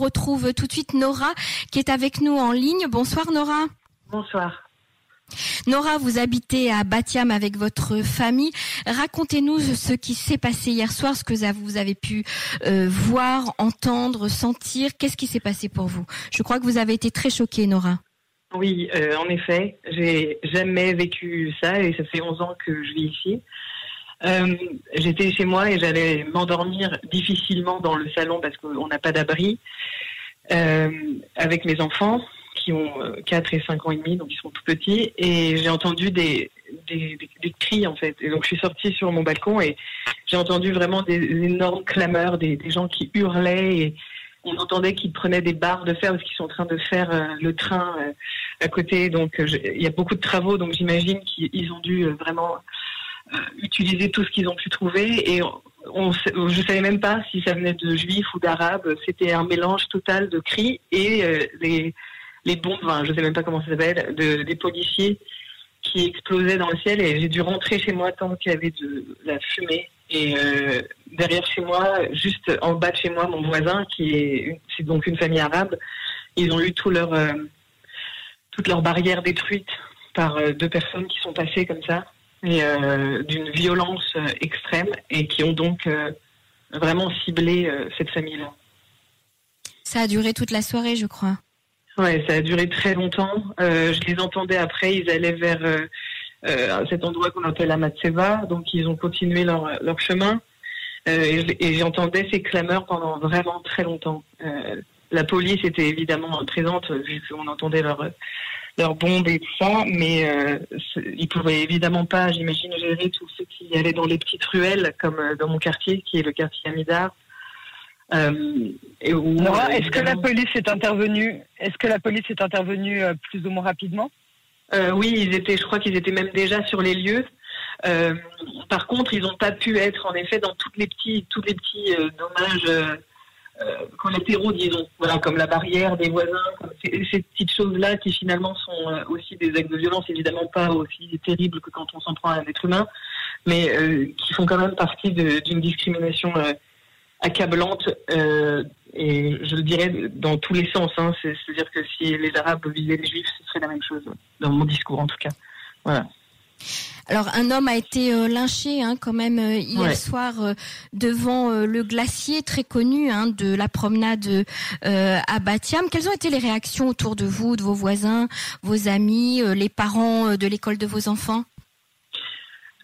retrouve tout de suite Nora qui est avec nous en ligne. Bonsoir Nora. Bonsoir. Nora, vous habitez à Batiam avec votre famille. Racontez-nous ce qui s'est passé hier soir, ce que vous avez pu euh, voir, entendre, sentir. Qu'est-ce qui s'est passé pour vous? Je crois que vous avez été très choquée, Nora. Oui, euh, en effet, j'ai jamais vécu ça et ça fait 11 ans que je vis ici. Euh, j'étais chez moi et j'allais m'endormir difficilement dans le salon parce qu'on n'a pas d'abri euh, avec mes enfants qui ont 4 et 5 ans et demi, donc ils sont tout petits. Et j'ai entendu des, cris en fait. Et donc je suis sortie sur mon balcon et j'ai entendu vraiment des, énormes clameurs, des, gens qui hurlaient et on entendait qu'ils prenaient des barres de fer parce qu'ils sont en train de faire le train à côté. Donc il y a beaucoup de travaux, donc j'imagine qu'ils ont dû vraiment euh, utiliser tout ce qu'ils ont pu trouver et on, je savais même pas si ça venait de juifs ou d'arabes. C'était un mélange total de cris et euh, les, les bombes, enfin, je sais même pas comment ça s'appelle, de, des policiers qui explosaient dans le ciel et j'ai dû rentrer chez moi tant qu'il y avait de la fumée. Et euh, derrière chez moi, juste en bas de chez moi, mon voisin, qui est, c'est donc une famille arabe, ils ont eu tout leur, euh, toutes leurs barrières détruites par deux personnes qui sont passées comme ça et euh, d'une violence euh, extrême et qui ont donc euh, vraiment ciblé cette famille-là. Ça a duré toute la soirée, je crois. Ouais, ça a duré très longtemps. je les entendais après, ils allaient vers cet endroit qu'on appelle Amatseva, donc ils ont continué leur, leur chemin. et j'entendais ces clameurs pendant vraiment très longtemps. la police était évidemment présente vu qu'on entendait leur leurs bombes et tout ça, mais euh, ils pouvaient évidemment pas, j'imagine, gérer tous ceux qui allaient dans les petites ruelles, comme euh, dans mon quartier, qui est le quartier Amidar. Euh, est-ce que la police est intervenue Est-ce que la police est intervenue euh, plus ou moins rapidement? Oui, ils étaient. Je crois qu'ils étaient même déjà sur les lieux. par contre, ils n'ont pas pu être en effet dans toutes les petits, tous les petits dommages euh, collatéraux, disons, voilà, comme la barrière des voisins, ces, petites choses-là qui finalement sont euh, aussi des actes de violence, évidemment pas aussi terribles que quand on s'en prend à un être humain, mais euh, qui font quand même partie d'une discrimination accablante et je le dirais dans tous les sens. Hein, C'est-à-dire que si les Arabes visaient les Juifs, ce serait la même chose, dans mon discours en tout cas. Voilà. Alors un homme a été euh, lynché hein, quand même euh, hier soir euh, devant le glacier très connu hein, de la promenade à Batiam. Quelles ont été les réactions autour de vous, de vos voisins, vos amis, les parents de l'école de vos enfants?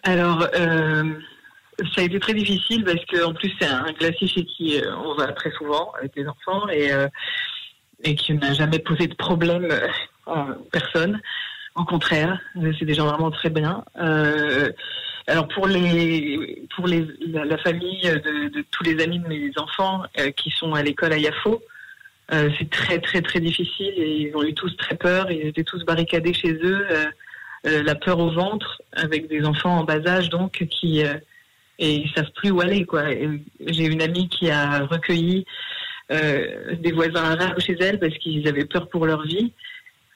Alors ça a été très difficile parce qu'en plus c'est un glacier chez qui on va très souvent avec les enfants et et qui n'a jamais posé de problème à personne. Au contraire, c'est des gens vraiment très bien. Euh, alors pour les pour les la, famille de, tous les amis de mes enfants euh, qui sont à l'école à Yafo, euh, c'est très très très difficile et ils ont eu tous très peur. Ils étaient tous barricadés chez eux, la peur au ventre, avec des enfants en bas âge donc qui et ils savent plus où aller quoi. J'ai une amie qui a recueilli des voisins arabes chez elle parce qu'ils avaient peur pour leur vie.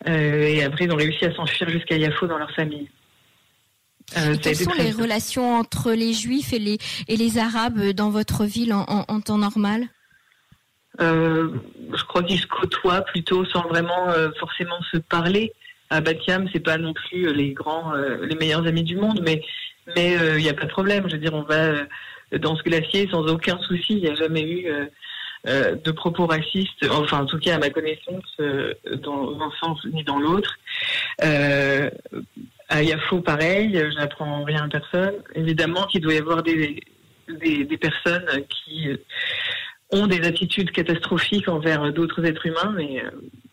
Euh, et après, ils ont réussi à s'enfuir jusqu'à Yafo dans leur famille. Euh, quelles sont les relations entre les Juifs et les, et les Arabes dans votre ville en, en, temps normal? Euh, Je crois qu'ils se côtoient plutôt sans vraiment euh, forcément se parler. À Batiam, c'est pas non plus les grands, les meilleurs amis du monde, mais mais il n'y a pas de problème. Je veux dire, on va dans ce glacier sans aucun souci. Il n'y a jamais eu euh, de propos racistes, enfin en tout cas à ma connaissance, euh, dans un sens ni dans l'autre. Euh, à Yafo, pareil, j'apprends rien à personne. Évidemment qu'il doit y avoir des, des, personnes qui ont des attitudes catastrophiques envers d'autres êtres humains,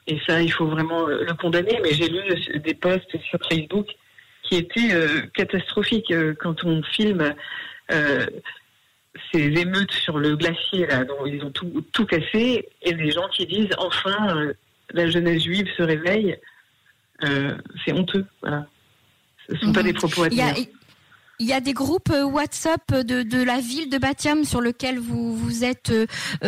et ça, il faut vraiment le condamner. Mais j'ai lu des posts sur Facebook qui étaient catastrophiques quand on filme ces émeutes sur le glacier là, dont ils ont tout, tout cassé, et les gens qui disent enfin euh, la jeunesse juive se réveille, euh, c'est honteux. Voilà. Ce ne sont pas mhm. des propos à tenir. Il y a des groupes euh, WhatsApp de, de la ville de Batiam sur lesquels vous, vous êtes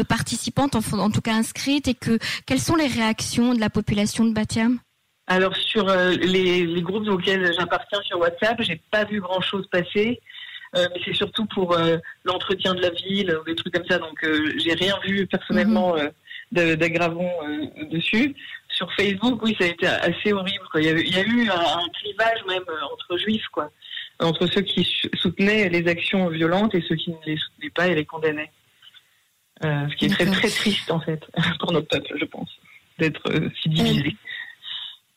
participante, en, en, tout cas inscrite, et que quelles sont les réactions de la population de Batiam? Alors sur les, les, groupes auxquels j'appartiens sur WhatsApp, j'ai pas vu grand chose passer. Euh, mais c'est surtout pour euh, l'entretien de la ville, des trucs comme ça. Donc, euh, j'ai rien vu personnellement mhm. d'aggravons dessus. Sur Facebook, oui, ça a été assez horrible. Il, y a, il, y a, eu un, clivage même entre juifs, quoi, entre ceux qui soutenaient les actions violentes et ceux qui ne les soutenaient pas et les condamnaient. ce qui est très très triste en fait pour notre peuple, je pense, d'être si divisé.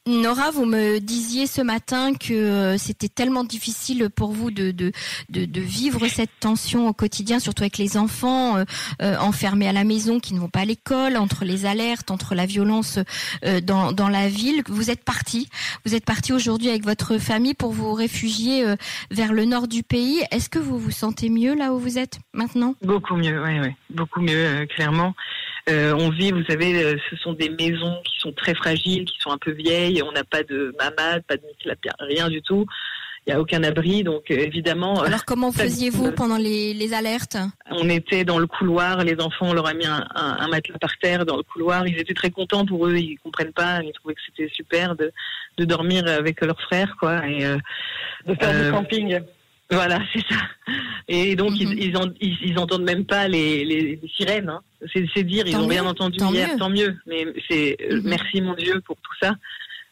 Nora, vous me disiez ce matin que euh, c'était tellement difficile pour vous de, de, de, vivre cette tension au quotidien, surtout avec les enfants euh, euh, enfermés à la maison qui ne vont pas à l'école, entre les alertes, entre la violence dans, dans la ville. Vous êtes parti, vous êtes parti aujourd'hui avec votre famille pour vous réfugier vers le nord du pays. Est-ce que vous vous sentez mieux là où vous êtes maintenant? Beaucoup mieux, oui, oui, beaucoup mieux, clairement. On vit, vous savez, ce sont des maisons qui sont très fragiles, qui sont un peu vieilles on n'a pas de mamad, pas de rien du tout. Il n'y a aucun abri, donc euh, évidemment. Euh, Alors comment faisiez-vous pendant les, alertes? On était dans le couloir, les enfants, on leur a mis un, matelas par terre dans le couloir. Ils étaient très contents pour eux, ils comprennent pas, ils trouvaient que c'était super de, dormir avec leurs frères, quoi. Et, euh, de faire du camping. Voilà, c'est ça. Et donc ils, mhm. ils, entendent même pas les, sirènes. Hein. C'est dire, ils n'ont rien entendu hier, tant mieux. Mais c'est mhm. merci mon Dieu pour tout ça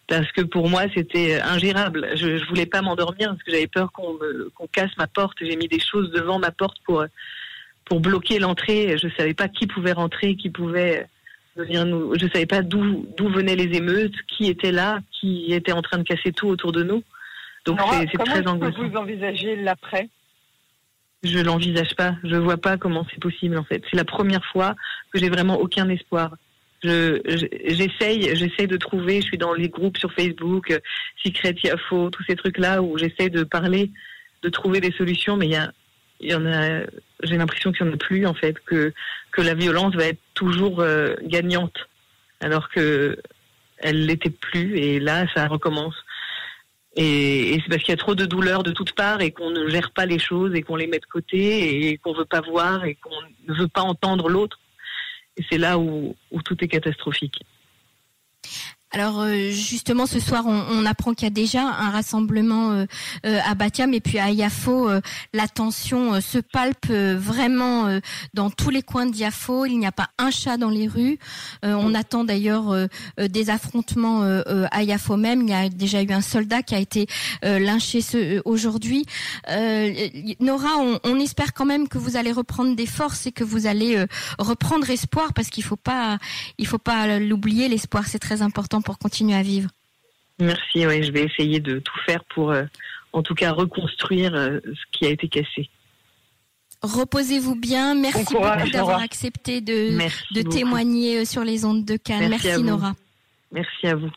parce que pour moi c'était ingérable. Je, je voulais pas m'endormir parce que j'avais peur qu'on qu'on casse ma porte. J'ai mis des choses devant ma porte pour pour bloquer l'entrée. Je savais pas qui pouvait rentrer, qui pouvait venir nous. Je savais pas d'où d'où venaient les émeutes, qui était là, qui était en train de casser tout autour de nous. Donc c'est très angoissant. Comment vous envisagez l'après? Je l'envisage pas. Je vois pas comment c'est possible en fait. C'est la première fois que j'ai vraiment aucun espoir j'essaye, j'essaye de trouver. Je suis dans les groupes sur Facebook, Secret Yafo, tous ces trucs-là où j'essaie de parler, de trouver des solutions, mais il y a, il y en a. J'ai l'impression qu'il n'y en a plus en fait, que que la violence va être toujours euh, gagnante, alors que elle l'était plus et là ça recommence. Et, c'est parce qu'il y a trop de douleurs de toutes parts et qu'on ne gère pas les choses et qu'on les met de côté et qu'on veut pas voir et qu'on ne veut pas entendre l'autre. Et c'est là où tout est catastrophique. Alors euh, justement ce soir on, apprend qu'il y a déjà un rassemblement euh, euh, à Batiam et puis à Yafo la tension se palpe vraiment dans tous les coins de. Il n'y a pas un chat dans les rues. on attend d'ailleurs des affrontements à Yafo même. Il y a déjà eu un soldat qui a été lynché aujourd'hui. Nora, on, on, espère quand même que vous allez reprendre des forces et que vous allez reprendre espoir parce qu'il faut pas il faut pas l'oublier l'espoir c'est très important pour continuer à vivre. Merci, oui, je vais essayer de tout faire pour, euh, en tout cas, reconstruire euh, ce qui a été cassé. Reposez-vous bien. Merci beaucoup d'avoir accepté de, de témoigner euh, sur les ondes de Cannes. Merci, Merci Nora. Merci à vous.